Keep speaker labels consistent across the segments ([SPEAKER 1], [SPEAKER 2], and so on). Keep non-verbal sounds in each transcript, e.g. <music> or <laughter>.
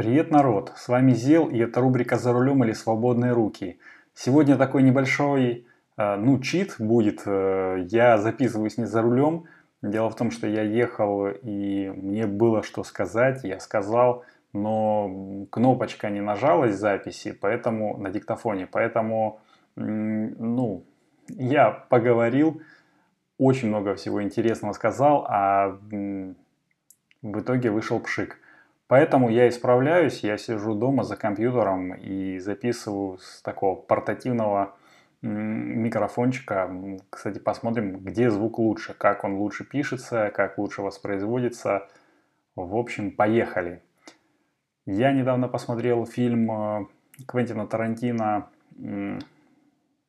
[SPEAKER 1] Привет, народ! С вами Зел, и это рубрика «За рулем или свободные руки». Сегодня такой небольшой, э, ну, чит будет. Э, я записываюсь не за рулем. Дело в том, что я ехал, и мне было что сказать, я сказал, но кнопочка не нажалась записи, поэтому на диктофоне, поэтому, ну, я поговорил, очень много всего интересного сказал, а в итоге вышел пшик. Поэтому я исправляюсь, я сижу дома за компьютером и записываю с такого портативного микрофончика. Кстати, посмотрим, где звук лучше, как он лучше пишется, как лучше воспроизводится. В общем, поехали. Я недавно посмотрел фильм э, Квентина Тарантино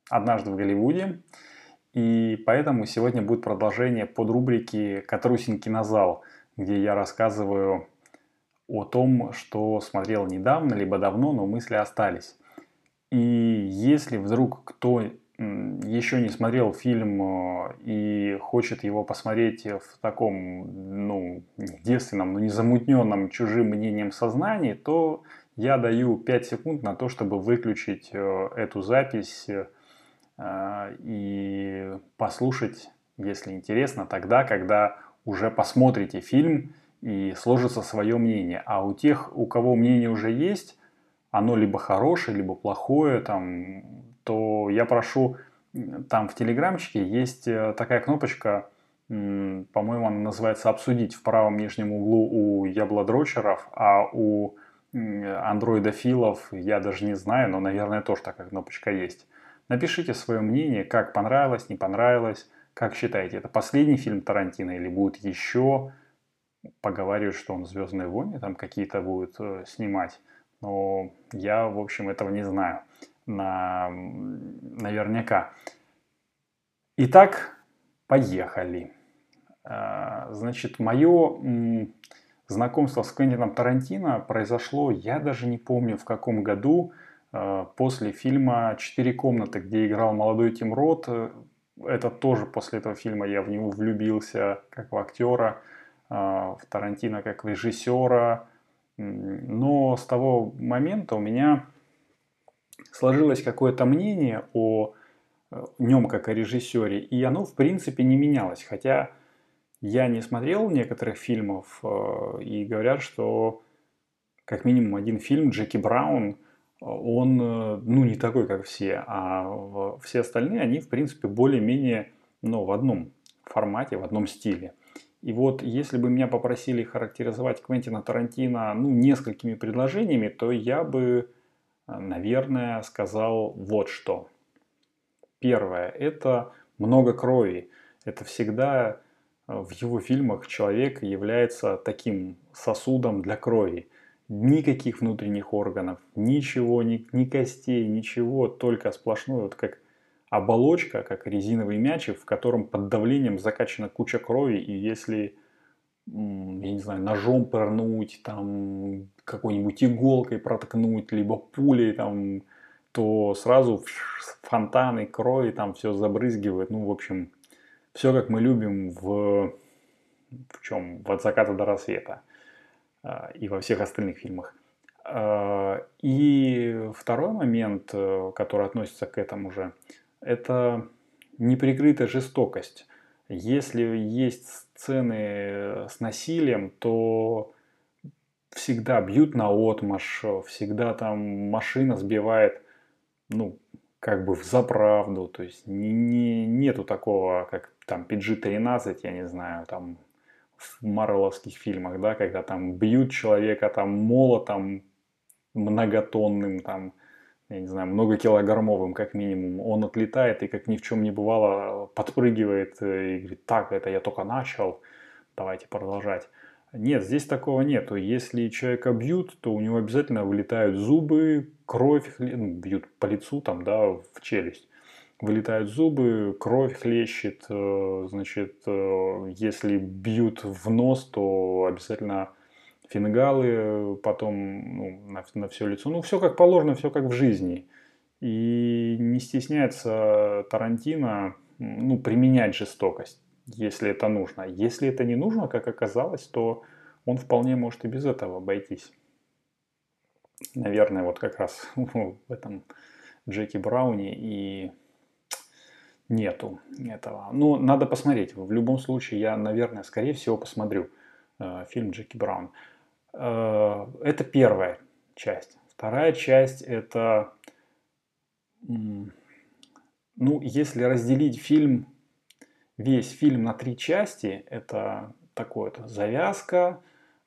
[SPEAKER 1] «Однажды в Голливуде». И поэтому сегодня будет продолжение под рубрики «Катрусин кинозал», где я рассказываю о том, что смотрел недавно, либо давно, но мысли остались. И если вдруг кто еще не смотрел фильм э, и хочет его посмотреть в таком, ну, девственном, но не замутненном чужим мнением сознании, то я даю 5 секунд на то, чтобы выключить э, эту запись э, и послушать, если интересно, тогда, когда уже посмотрите фильм и сложится свое мнение. А у тех, у кого мнение уже есть, оно либо хорошее, либо плохое, там, то я прошу, там в телеграмчике есть э, такая кнопочка, по-моему, она называется «Обсудить» в правом нижнем углу у яблодрочеров, а у андроидофилов я даже не знаю, но, наверное, тоже такая кнопочка есть. Напишите свое мнение, как понравилось, не понравилось, как считаете, это последний фильм Тарантино или будет еще, поговаривают, что он «Звездные войны» там какие-то будет э, снимать. Но я, в общем, этого не знаю на, наверняка. Итак, поехали. А, значит, мое знакомство с Квентином Тарантино произошло, я даже не помню в каком году, э, после фильма «Четыре комнаты», где играл молодой Тим Рот. Это тоже после этого фильма я в него влюбился, как в актера. В Тарантино как режиссера. Но с того момента у меня сложилось какое-то мнение о э, нем как о режиссере, и оно в принципе не менялось. Хотя я не смотрел некоторых фильмов, э, и говорят, что как минимум один фильм Джеки Браун, он ну, не такой, как все, а все остальные, они в принципе более-менее ну, в одном формате, в одном стиле. И вот если бы меня попросили характеризовать Квентина Тарантино ну, несколькими предложениями, то я бы, э, наверное, сказал вот что. Первое – это много крови. Это всегда э, в его фильмах человек является таким сосудом для крови. Никаких внутренних органов, ничего, ни, ни костей, ничего, только сплошной, вот как оболочка, как резиновый мячик, в котором под давлением закачана куча крови, и если, я не знаю, ножом пырнуть, там, какой-нибудь иголкой проткнуть, либо пулей, там, то сразу фонтаны крови, там все забрызгивает. Ну, в общем, все как мы любим в, в чем? В «От заката до рассвета» а, и во всех остальных фильмах. А, и второй момент, э, который относится к этому же, это неприкрытая жестокость. Если есть сцены с насилием, то всегда бьют на отмаш, всегда там машина сбивает, ну, как бы в заправду, то есть не, не, нету такого, как там PG-13, я не знаю, там в марвеловских фильмах, да, когда там бьют человека там молотом многотонным, там, я не знаю, многокилограммовым как минимум, он отлетает и как ни в чем не бывало подпрыгивает и говорит, так, это я только начал, давайте продолжать. Нет, здесь такого нету. Если человека бьют, то у него обязательно вылетают зубы, кровь, ну, бьют по лицу, там, да, в челюсть. Вылетают зубы, кровь хлещет, э, значит, э, если бьют в нос, то обязательно фингалы, потом ну, на, на все лицо. Ну, все как положено, все как в жизни. И не стесняется Тарантино ну, применять жестокость, если это нужно. Если это не нужно, как оказалось, то он вполне может и без этого обойтись. наверное, вот как раз <laughs> в этом Джеки Брауне и нету этого. Ну, надо посмотреть. В любом случае, я, наверное, скорее всего, посмотрю э, фильм Джеки Браун. Э, это первая часть. Вторая часть это, ну, если разделить фильм, весь фильм на три части, это такое то завязка,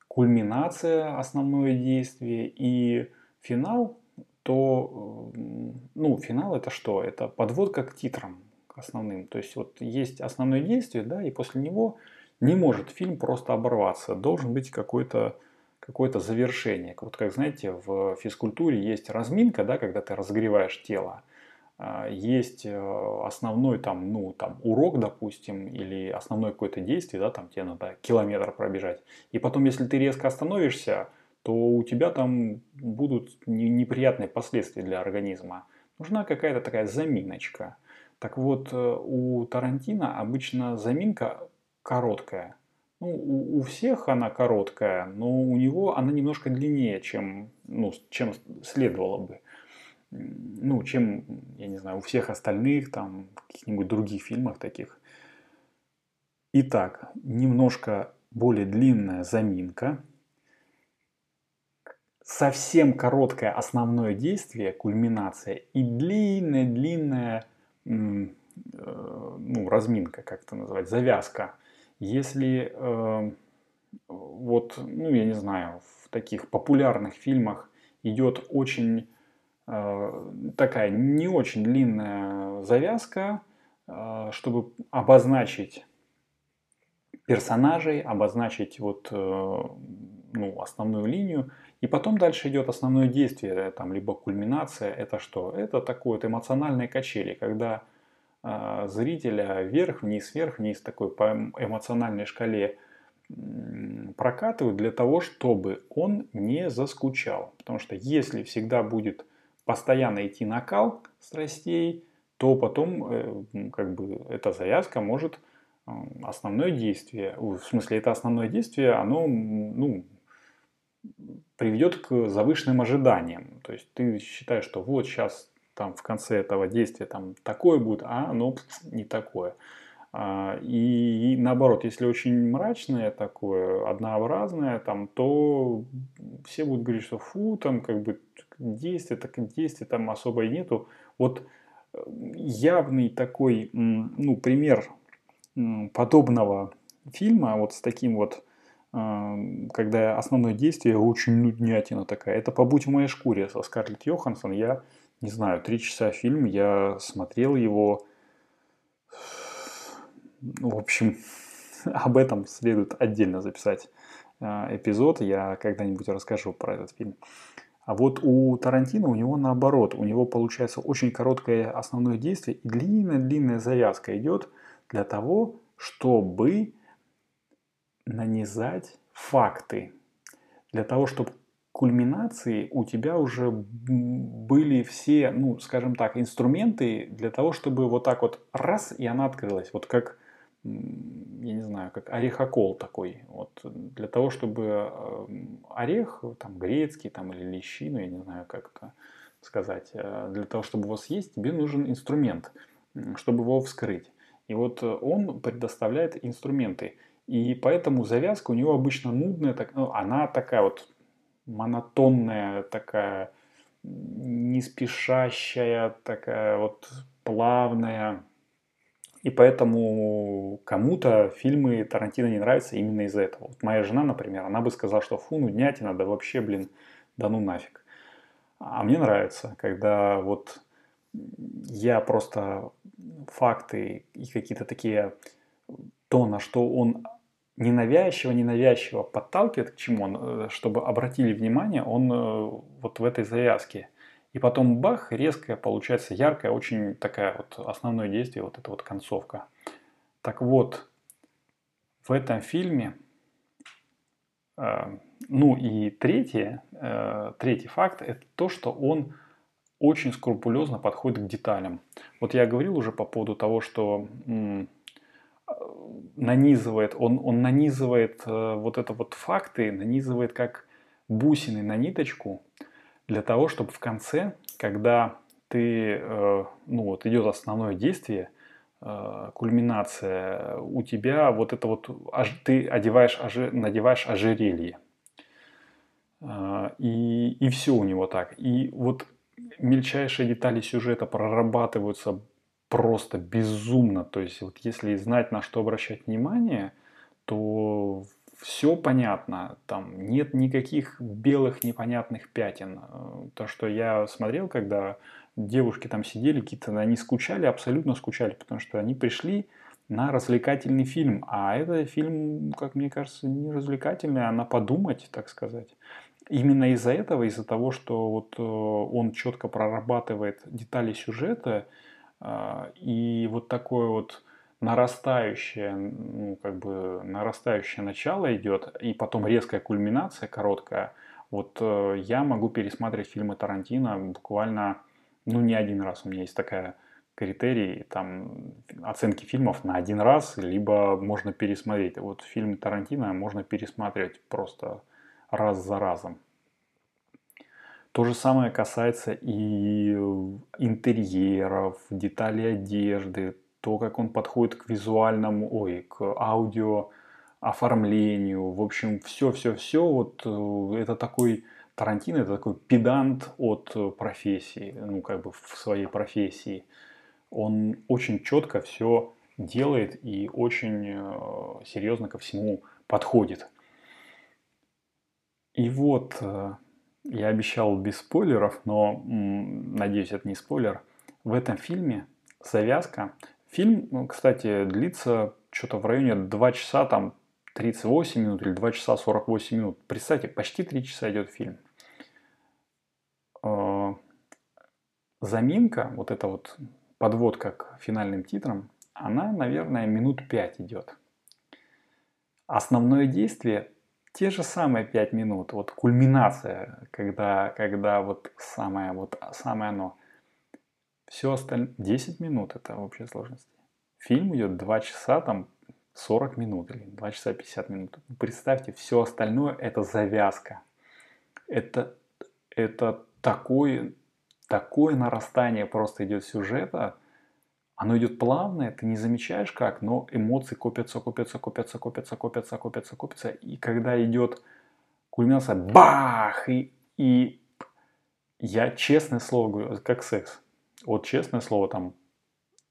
[SPEAKER 1] кульминация, основное действие и финал, то, ну, финал это что? Это подводка к титрам основным. То есть вот есть основное действие, да, и после него не может фильм просто оборваться. Должен быть какой-то какое-то завершение. Вот как знаете, в физкультуре есть разминка, да, когда ты разогреваешь тело. А, есть э, основной там, ну, там, урок, допустим, или основное какое-то действие, да, там тебе надо километр пробежать. И потом, если ты резко остановишься, то у тебя там будут неприятные последствия для организма. Нужна какая-то такая заминочка. Так вот, э, у Тарантино обычно заминка короткая. Ну, у, у всех она короткая, но у него она немножко длиннее, чем, ну, чем следовало бы. Ну, чем, я не знаю, у всех остальных, там, каких-нибудь других фильмах таких. Итак, немножко более длинная заминка. Совсем короткое основное действие, кульминация и длинная-длинная Э, ну, разминка, как это называть, завязка. Если э, вот, ну, я не знаю, в таких популярных фильмах идет очень э, такая не очень длинная завязка, э, чтобы обозначить персонажей, обозначить вот, э, ну, основную линию, и потом дальше идет основное действие, там, либо кульминация. Это что? Это такое вот эмоциональные качели, когда зрителя вверх-вниз, вверх-вниз такой по эмоциональной шкале прокатывают для того, чтобы он не заскучал. Потому что если всегда будет постоянно идти накал страстей, то потом э, как бы эта завязка может основное действие, в смысле это основное действие, оно ну, приведет к завышенным ожиданиям. То есть ты считаешь, что вот сейчас там в конце этого действия там такое будет, а оно не такое. А, и, наоборот, если очень мрачное такое, однообразное, там, то все будут говорить, что фу, там как бы действия, так действия там особо и нету. Вот э, явный такой, ну, пример подобного фильма, вот с таким вот когда основное действие очень нуднятина такая. Это «Побудь в моей шкуре» со Скарлетт Йоханссон. Я, не знаю, три часа фильм, я смотрел его. В общем, <laughs> об этом следует отдельно записать а, эпизод. Я когда-нибудь расскажу про этот фильм. А вот у Тарантино у него наоборот. У него получается очень короткое основное действие и длинная-длинная завязка идет для того, чтобы нанизать факты для того, чтобы кульминации у тебя уже были все, ну, скажем так, инструменты для того, чтобы вот так вот раз, и она открылась. Вот как, я не знаю, как орехокол такой. Вот для того, чтобы э, орех, там, грецкий там, или лещину, я не знаю, как это сказать, э, для того, чтобы его съесть, тебе нужен инструмент, чтобы его вскрыть. И вот он предоставляет инструменты. И поэтому завязка у него обычно нудная, так, ну, она такая вот монотонная, такая не спешащая, такая вот плавная. И поэтому кому-то фильмы Тарантино не нравятся именно из-за этого. Вот моя жена, например, она бы сказала, что фу, нуднятина, да вообще, блин, да ну нафиг. А мне нравится, когда вот я просто факты и какие-то такие то, на что он ненавязчиво, ненавязчиво подталкивает к чему он, э, чтобы обратили внимание, он э, вот в этой завязке. И потом бах, резкая, получается яркая, очень такая вот основное действие, вот эта вот концовка. Так вот, в этом фильме, э, ну и третье, э, третий факт, это то, что он очень скрупулезно подходит к деталям. Вот я говорил уже по поводу того, что нанизывает, он, он нанизывает э, вот это вот факты, нанизывает как бусины на ниточку, для того, чтобы в конце, когда ты, э, ну вот идет основное действие, э, кульминация, у тебя вот это вот, ты одеваешь, надеваешь ожерелье. И, и все у него так. И вот мельчайшие детали сюжета прорабатываются просто безумно. То есть вот если знать, на что обращать внимание, то все понятно, там нет никаких белых непонятных пятен. То, что я смотрел, когда девушки там сидели, какие-то, они скучали, абсолютно скучали, потому что они пришли на развлекательный фильм, а это фильм, как мне кажется, не развлекательный, а на подумать, так сказать. Именно из-за этого, из-за того, что вот э, он четко прорабатывает детали сюжета, и вот такое вот нарастающее, ну, как бы нарастающее начало идет, и потом резкая кульминация короткая. Вот э, я могу пересматривать фильмы Тарантино буквально, ну, не один раз. У меня есть такая критерий, там, оценки фильмов на один раз, либо можно пересмотреть. Вот фильмы Тарантино можно пересматривать просто раз за разом. То же самое касается и интерьеров, деталей одежды, то, как он подходит к визуальному, ой, к аудио оформлению, в общем, все-все-все, вот э, это такой, Тарантино это такой педант от профессии, ну, как бы в своей профессии. Он очень четко все делает и очень э, серьезно ко всему подходит. И вот, э, я обещал без спойлеров, но надеюсь, это не спойлер. В этом фильме завязка Фильм, ну, кстати, длится что-то в районе 2 часа там 38 минут или 2 часа 48 минут. Представьте, почти 3 часа идет фильм. А, заминка, вот эта вот подводка к финальным титрам, она, наверное, минут 5 идет. Основное действие те же самые 5 минут, вот кульминация, когда, когда вот самое, вот самое оно. Все остальное... 10 минут это в общей сложности. Фильм идет 2 часа, там 40 минут или 2 часа 50 минут. Представьте, все остальное это завязка. Это, это такое, такое нарастание просто идет сюжета. Оно идет плавное, ты не замечаешь как, но эмоции копятся, копятся, копятся, копятся, копятся, копятся, копятся. И когда идет кульминация, бах! И, и я честное слово говорю, как секс вот честное слово, там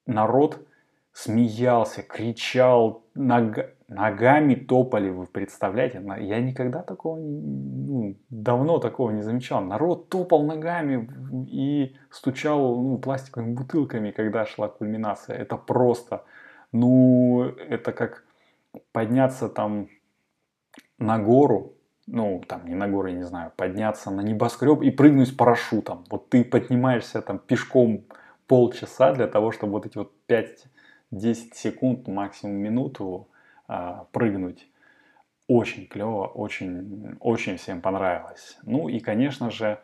[SPEAKER 1] народ смеялся, кричал, ног, ногами топали, вы представляете? Я никогда такого, ну, давно такого не замечал. Народ топал ногами и стучал ну, пластиковыми бутылками, когда шла кульминация. Это просто, ну, это как подняться там на гору, ну, там, не на гору, я не знаю, подняться на небоскреб и прыгнуть с парашютом. Вот ты поднимаешься там пешком полчаса для того, чтобы вот эти вот 5-10 секунд, максимум минуту прыгнуть. Очень клево, очень, очень всем понравилось. Ну и, конечно же,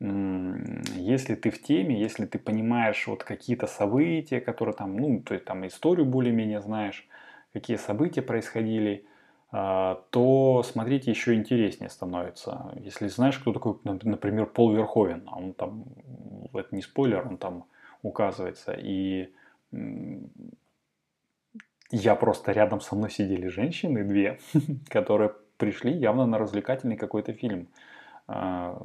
[SPEAKER 1] если ты в теме, если ты понимаешь вот какие-то события, которые там, ну, то есть там историю более-менее знаешь, какие события происходили – а, то смотреть еще интереснее становится. Если знаешь, кто такой, например, Пол Верховен, а он там, это не спойлер, он там указывается, и я просто рядом со мной сидели женщины, две, <laughs> которые пришли явно на развлекательный какой-то фильм. А,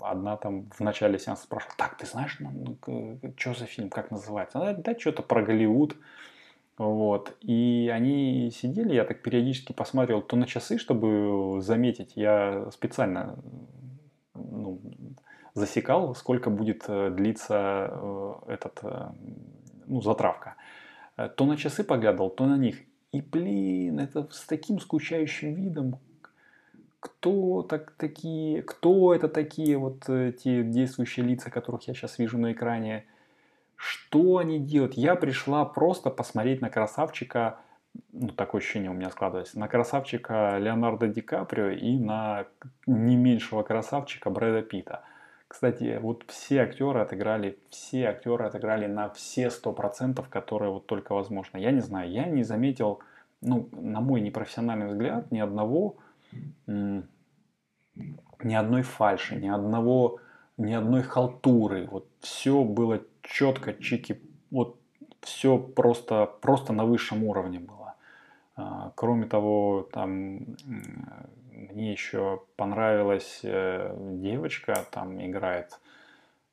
[SPEAKER 1] одна там в начале сеанса спрашивала, так, ты знаешь, ну, что за фильм, как называется? Да, да что-то про Голливуд. Вот. И они сидели, я так периодически посмотрел то на часы, чтобы заметить, я специально ну, засекал, сколько будет э, длиться э, этот, э, ну, затравка. То на часы поглядывал, то на них. И, блин, это с таким скучающим видом. Кто так такие, кто это такие вот те действующие лица, которых я сейчас вижу на экране? Что они делают? Я пришла просто посмотреть на красавчика, ну, такое ощущение у меня складывается, на красавчика Леонардо Ди Каприо и на не меньшего красавчика Брэда Питта. Кстати, вот все актеры отыграли, все актеры отыграли на все сто процентов, которые вот только возможно. Я не знаю, я не заметил, ну, на мой непрофессиональный взгляд, ни одного ни одной фальши, ни одного, ни одной халтуры. Вот все было четко, чики, вот все просто, просто на высшем уровне было. А, кроме того, там мне еще понравилась э, девочка, там играет,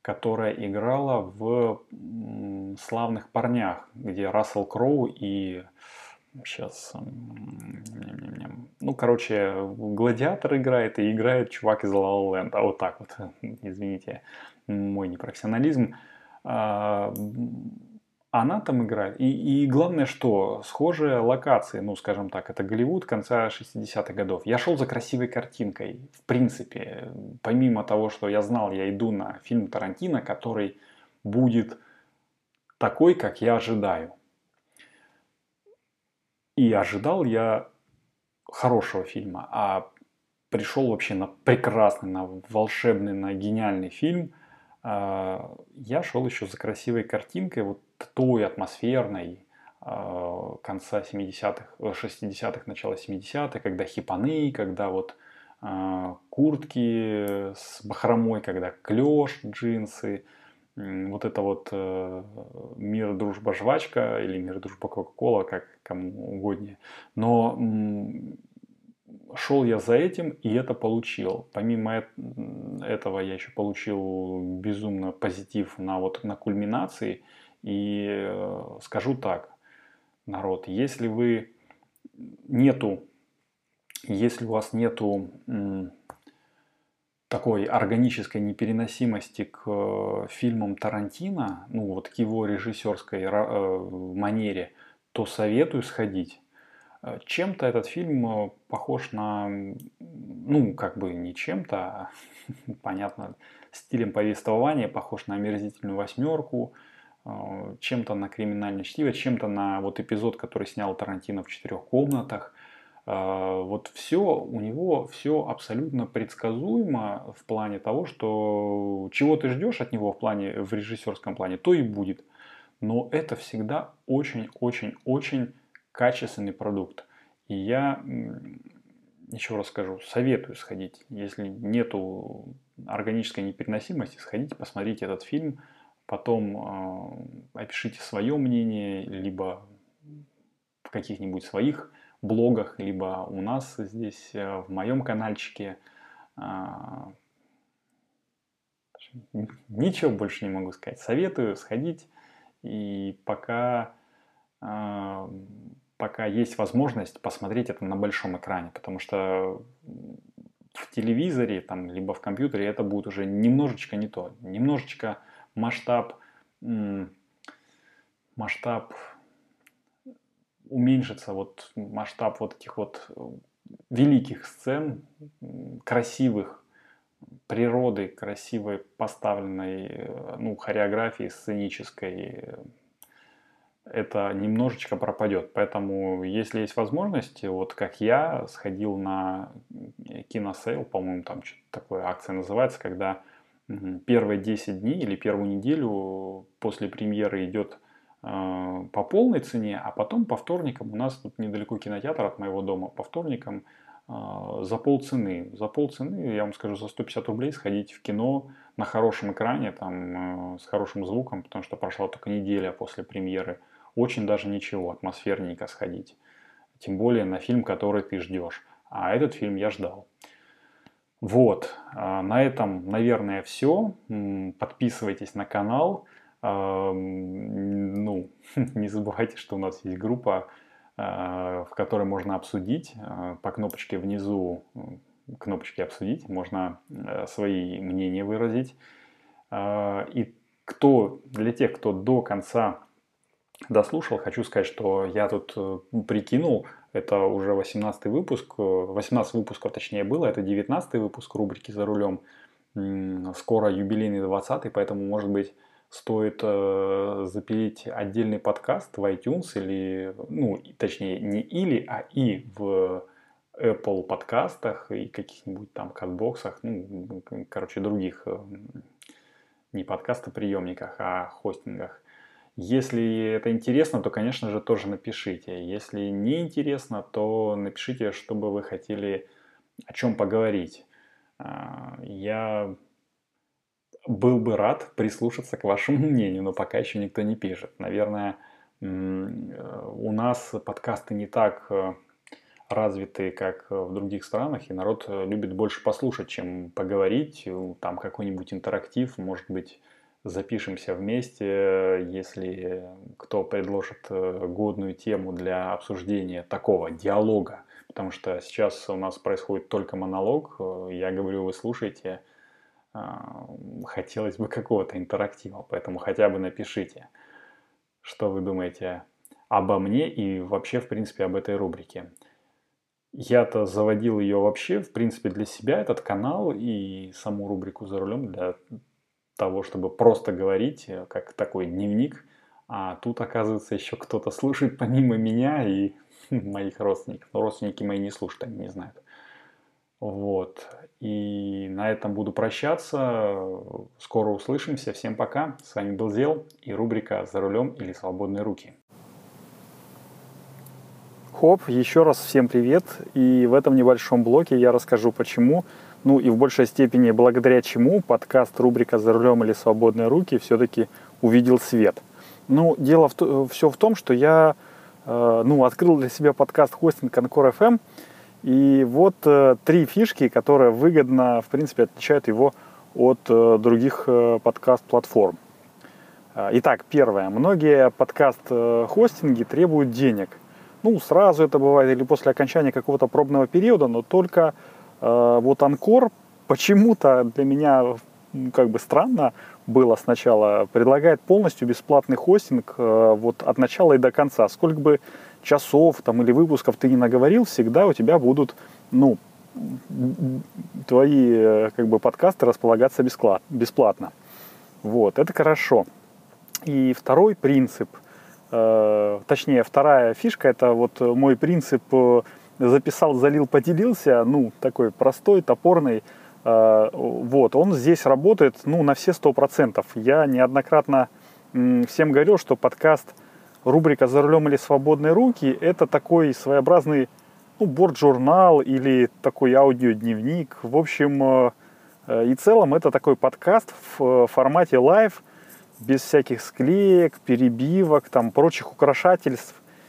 [SPEAKER 1] которая играла в «Славных парнях», где Рассел Кроу и сейчас, ну, короче, Гладиатор играет и играет чувак из La La а вот так вот, <laughs> извините, мой непрофессионализм. Она там играет. И, и главное, что схожие локации, ну, скажем так, это Голливуд конца 60-х годов. Я шел за красивой картинкой. В принципе, помимо того, что я знал, я иду на фильм Тарантино, который будет такой, как я ожидаю. И ожидал я хорошего фильма, а пришел вообще на прекрасный, на волшебный, на гениальный фильм. А, я шел еще за красивой картинкой, вот той атмосферной а, конца 70-х, 60-х, начала 70-х, когда хипаны, когда вот а, куртки с бахромой, когда клеш, джинсы, вот это вот э, мир, дружба, жвачка или мир, дружба, кока-кола, как кому угоднее. Но шел я за этим и это получил. Помимо этого я еще получил безумно позитив на вот на кульминации. И э, скажу так, народ, если вы нету, если у вас нету такой органической непереносимости к э, фильмам Тарантино, ну вот к его режиссерской э, манере, то советую сходить. Чем-то этот фильм похож на, ну как бы не чем-то, а, <laughs> понятно, стилем повествования похож на омерзительную восьмерку, чем-то на криминальное чтиво, чем-то на вот эпизод, который снял Тарантино в четырех комнатах. Э, вот все, у него все абсолютно предсказуемо в плане того, что чего ты ждешь от него в плане, в режиссерском плане, то и будет. Но это всегда очень-очень-очень качественный продукт. И я еще раз скажу, советую сходить. Если нету органической непереносимости, сходите, посмотрите этот фильм – Потом э, опишите свое мнение, либо в каких-нибудь своих блогах, либо у нас здесь э, в моем каналчике. Э, ничего больше не могу сказать. Советую сходить и пока, э, пока есть возможность посмотреть это на большом экране, потому что в телевизоре, там, либо в компьютере это будет уже немножечко не то, немножечко масштаб, масштаб уменьшится, вот масштаб вот этих вот великих сцен, красивых, природы, красивой поставленной ну, хореографии сценической, это немножечко пропадет. Поэтому, если есть возможность, вот как я сходил на киносейл, по-моему, там что-то такое акция называется, когда первые 10 дней или первую неделю после премьеры идет э, по полной цене, а потом по вторникам у нас тут недалеко кинотеатр от моего дома, по вторникам э, за полцены. За полцены, я вам скажу, за 150 рублей сходить в кино на хорошем экране, там, э, с хорошим звуком, потому что прошла только неделя после премьеры. Очень даже ничего, атмосферненько сходить. Тем более на фильм, который ты ждешь. А этот фильм я ждал. Вот, а, на этом, наверное, все. Подписывайтесь на канал. А, ну, <laughs> не забывайте, что у нас есть группа, а, в которой можно обсудить. По кнопочке внизу, кнопочке «Обсудить» можно свои мнения выразить. И кто, для тех, кто до конца дослушал, хочу сказать, что я тут э, прикинул, это уже 18 выпуск, 18 выпусков точнее было, это 19 выпуск рубрики «За рулем». Скоро юбилейный 20 поэтому, может быть, стоит э, запилить отдельный подкаст в iTunes или, ну, точнее, не или, а и в Apple подкастах и каких-нибудь там катбоксах, ну, короче, других э, не подкастоприемниках, а хостингах. Если это интересно, то, конечно же, тоже напишите. Если не интересно, то напишите, что бы вы хотели о чем поговорить. А, я был бы рад прислушаться к вашему <laughs> мнению, но пока еще никто не пишет. Наверное, э, у нас подкасты не так э, развиты, как в других странах, и народ любит больше послушать, чем поговорить. Там какой-нибудь интерактив, может быть, запишемся вместе, если кто предложит э, годную тему для обсуждения такого диалога. Потому что сейчас у нас происходит только монолог. Я говорю, вы слушаете, а, хотелось бы какого-то интерактива, поэтому хотя бы напишите, что вы думаете обо мне и вообще, в принципе, об этой рубрике. Я-то заводил ее вообще, в принципе, для себя, этот канал и саму рубрику «За рулем» для того, чтобы просто говорить, э, как такой дневник. А тут, оказывается, еще кто-то слушает помимо меня и <laughs> моих родственников. Но родственники мои не слушают, они не знают. Вот. И на этом буду прощаться. Скоро услышимся. Всем пока. С вами был Зел и рубрика «За рулем или свободные руки».
[SPEAKER 2] Хоп, еще раз всем привет. И в этом небольшом блоке я расскажу, почему, ну и в большей степени благодаря чему подкаст рубрика «За рулем или свободные руки» все-таки увидел свет. Ну, дело в, все в том, что я э, ну, открыл для себя подкаст хостинг Анкор FM – и вот э, три фишки, которые выгодно, в принципе, отличают его от э, других э, подкаст-платформ. Э, итак, первое. Многие подкаст-хостинги требуют денег. Ну, сразу это бывает или после окончания какого-то пробного периода, но только э, вот Анкор почему-то для меня как бы странно было сначала, предлагает полностью бесплатный хостинг э, вот от начала и до конца. Сколько бы часов там, или выпусков ты не наговорил, всегда у тебя будут, ну, твои э, как бы подкасты располагаться бесплатно. Вот, это хорошо. И второй принцип, э, точнее, вторая фишка, это вот мой принцип э, записал, залил, поделился, ну, такой простой, топорный, э, вот, он здесь работает, ну, на все сто процентов. Я неоднократно всем говорил, что подкаст – рубрика «За рулем или свободные руки» — это такой своеобразный ну, борт-журнал или такой аудиодневник. В общем э, э, и целом это такой подкаст в формате live, без всяких склеек, перебивок, там, прочих украшательств.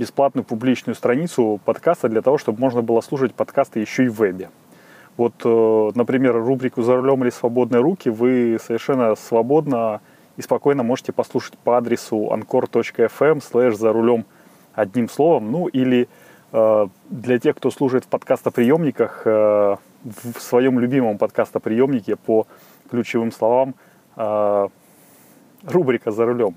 [SPEAKER 2] бесплатную публичную страницу подкаста для того, чтобы можно было слушать подкасты еще и в вебе. Вот, э, например, рубрику «За рулем или свободные руки» вы совершенно свободно и спокойно можете послушать по адресу anchor.fm слэш «За рулем» одним словом, ну или Э, для тех, кто служит в подкастоприемниках, э, в своем любимом подкастоприемнике по ключевым словам рубрика «За рулем».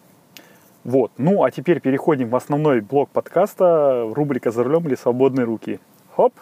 [SPEAKER 2] Вот. Ну, а теперь переходим в основной блок подкаста, рубрика «За рулем или свободные руки». Хоп!